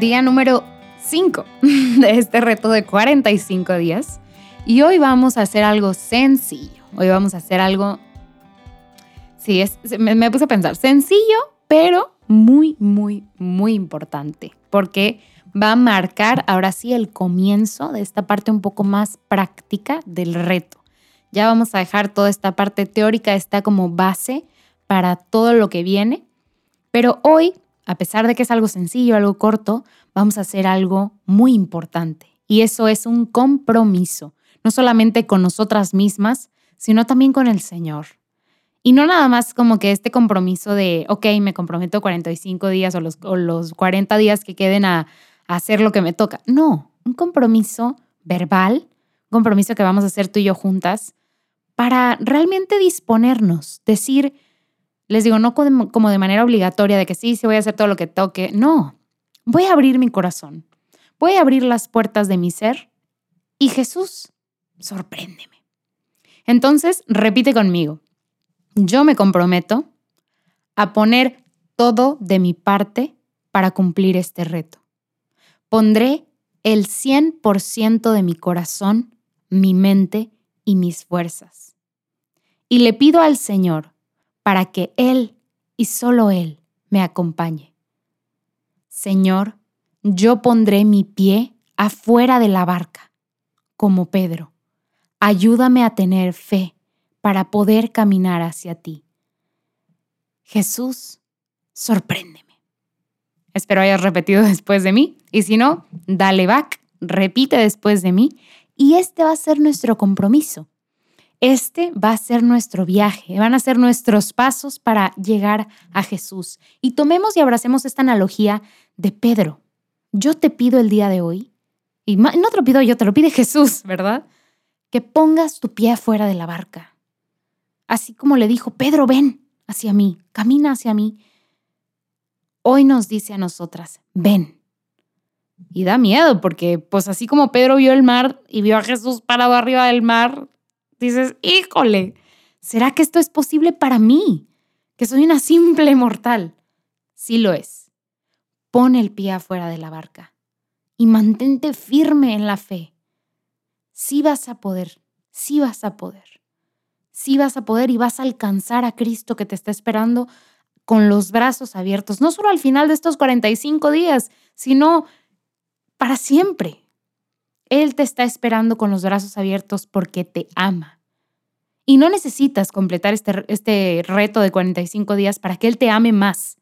Día número 5 de este reto de 45 días. Y hoy vamos a hacer algo sencillo. Hoy vamos a hacer algo... Sí, es, me, me puse a pensar, sencillo, pero muy, muy, muy importante. Porque va a marcar ahora sí el comienzo de esta parte un poco más práctica del reto. Ya vamos a dejar toda esta parte teórica, está como base para todo lo que viene. Pero hoy, a pesar de que es algo sencillo, algo corto, vamos a hacer algo muy importante. Y eso es un compromiso, no solamente con nosotras mismas, sino también con el Señor. Y no nada más como que este compromiso de, ok, me comprometo 45 días o los, o los 40 días que queden a, a hacer lo que me toca. No, un compromiso verbal, un compromiso que vamos a hacer tú y yo juntas, para realmente disponernos, decir, les digo, no como de manera obligatoria de que sí, sí voy a hacer todo lo que toque, no, voy a abrir mi corazón, voy a abrir las puertas de mi ser y Jesús, sorpréndeme. Entonces, repite conmigo, yo me comprometo a poner todo de mi parte para cumplir este reto. Pondré el 100% de mi corazón, mi mente y mis fuerzas y le pido al Señor para que Él y solo Él me acompañe. Señor, yo pondré mi pie afuera de la barca, como Pedro. Ayúdame a tener fe para poder caminar hacia ti. Jesús, sorpréndeme. Espero hayas repetido después de mí y si no, dale back, repite después de mí y este va a ser nuestro compromiso este va a ser nuestro viaje, van a ser nuestros pasos para llegar a Jesús. Y tomemos y abracemos esta analogía de Pedro. Yo te pido el día de hoy, y no te lo pido yo, te lo pide Jesús, ¿verdad? Que pongas tu pie afuera de la barca. Así como le dijo, Pedro, ven hacia mí, camina hacia mí. Hoy nos dice a nosotras, ven. Y da miedo porque pues así como Pedro vio el mar y vio a Jesús parado arriba del mar, dices, híjole, ¿será que esto es posible para mí? Que soy una simple mortal. Sí lo es. Pon el pie afuera de la barca y mantente firme en la fe. Sí vas a poder, sí vas a poder. Sí vas a poder y vas a alcanzar a Cristo que te está esperando con los brazos abiertos, no solo al final de estos 45 días, sino para siempre. Él te está esperando con los brazos abiertos porque te ama. Y no necesitas completar este, este reto de 45 días para que Él te ame más.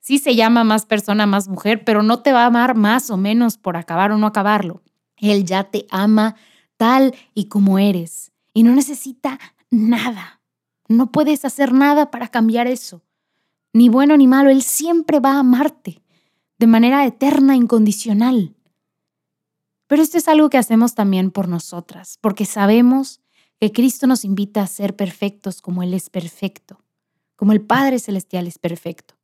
Sí se llama más persona, más mujer, pero no te va a amar más o menos por acabar o no acabarlo. Él ya te ama tal y como eres y no necesita nada. No puedes hacer nada para cambiar eso. Ni bueno ni malo, Él siempre va a amarte de manera eterna, incondicional. Pero esto es algo que hacemos también por nosotras, porque sabemos que Cristo nos invita a ser perfectos como Él es perfecto, como el Padre Celestial es perfecto.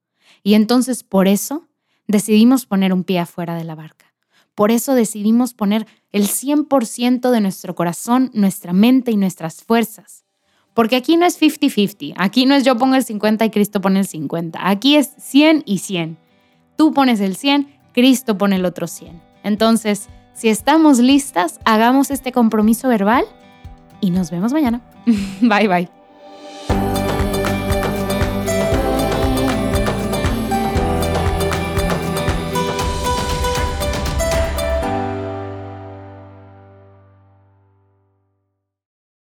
Y entonces por eso decidimos poner un pie afuera de la barca. Por eso decidimos poner el 100% de nuestro corazón, nuestra mente y nuestras fuerzas. Porque aquí no es 50-50, aquí no es yo pongo el 50 y Cristo pone el 50, aquí es 100 y 100. Tú pones el 100, Cristo pone el otro 100. Entonces, si estamos listas, hagamos este compromiso verbal y nos vemos mañana. bye bye.